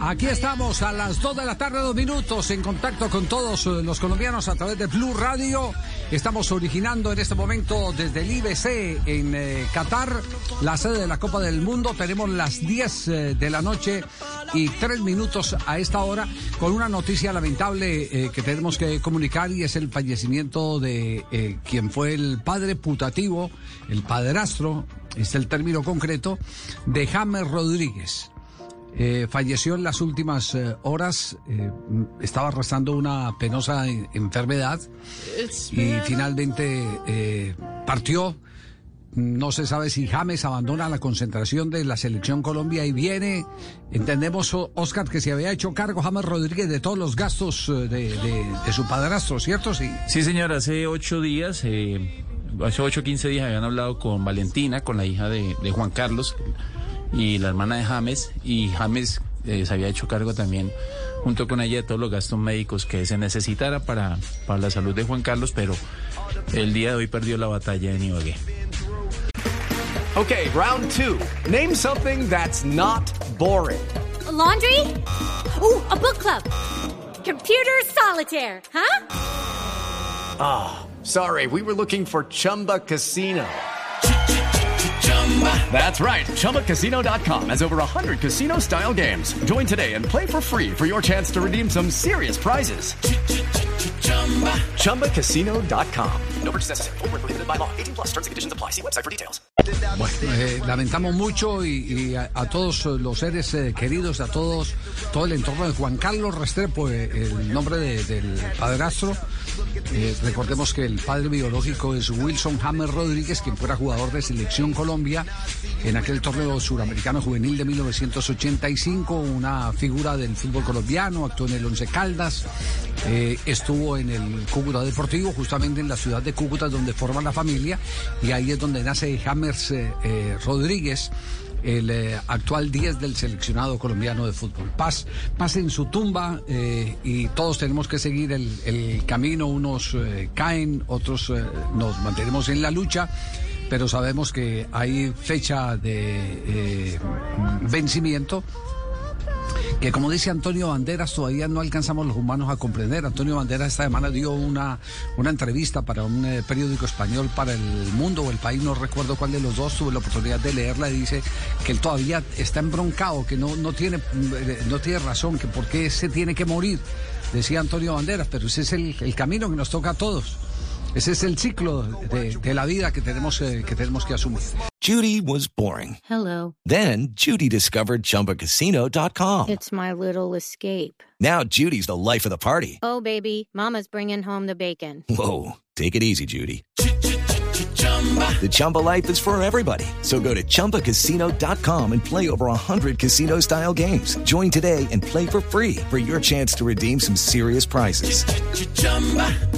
Aquí estamos a las 2 de la tarde, dos minutos, en contacto con todos eh, los colombianos a través de Blue Radio. Estamos originando en este momento desde el IBC en eh, Qatar, la sede de la Copa del Mundo. Tenemos las 10 eh, de la noche y 3 minutos a esta hora con una noticia lamentable que tenemos que comunicar y es el fallecimiento de quien fue el padre putativo, el padrastro, es el término concreto, de James Rodríguez. Eh, falleció en las últimas eh, horas, eh, estaba arrastrando una penosa en- enfermedad y finalmente eh, partió. No se sabe si James abandona la concentración de la selección Colombia y viene. Entendemos, Oscar, que se había hecho cargo James Rodríguez de todos los gastos de, de- de su padrastro, ¿cierto? Sí. Sí, señor, hace ocho días, eh, hace ocho o quince días habían hablado con Valentina, con la hija de, de Juan Carlos y la hermana de James, y James eh, se había hecho cargo también, junto con ella, de todos los gastos médicos que se necesitara para, para la salud de Juan Carlos, pero el día de hoy perdió la batalla en Ibagué. Okay, round two. Name something that's not boring. A laundry? Ooh, a book club. Computer solitaire, huh? Ah, sorry, we were looking for Chumba Casino. That's right. ChumbaCasino.com has over 100 casino style games. Join today and play for free for your chance to redeem some serious prizes. ChumbaCasino.com. No purchase necessary. Full prohibited by law. 18 plus terms and conditions apply. See website for details. Eh, lamentamos mucho y, y a, a todos los seres eh, queridos, a todos, todo el entorno de Juan Carlos Restrepo, eh, el nombre de- del padrastro. Recordemos que el padre biológico es Wilson Hammer Rodríguez, quien fuera jugador de Selección Colombia en aquel torneo suramericano juvenil de 1985, una figura del fútbol colombiano, actuó en el Once Caldas, eh, estuvo en el Cúcuta Deportivo, justamente en la ciudad de Cúcuta, donde forma la familia, y ahí es donde nace James eh, eh, Rodríguez. El eh, actual 10 del seleccionado colombiano de fútbol. Paz, paz en su tumba eh, y todos tenemos que seguir el, camino. Unos eh, caen, otros nos mantenemos en la lucha pero sabemos que hay fecha de vencimiento que como dice Antonio Banderas todavía no alcanzamos los humanos a comprender. Antonio Banderas esta semana dio una, una entrevista para un eh, periódico español para el mundo o el país, no recuerdo cuál de los dos, tuve la oportunidad de leerla y dice que él todavía está embroncado, que no, no, tiene, eh, no tiene razón, que por qué se tiene que morir, decía Antonio Banderas, pero ese es el, el camino que nos toca a todos. Ese es el ciclo de, de la vida que tenemos, eh, que tenemos que asumir. Judy was boring. Hello. Then Judy discovered ChumbaCasino.com. It's my little escape. Now Judy's the life of the party. Oh, baby, Mama's bringing home the bacon. Whoa, take it easy, Judy. The Chumba life is for everybody. So go to ChumbaCasino.com and play over 100 casino-style games. Join today and play for free for your chance to redeem some serious prizes.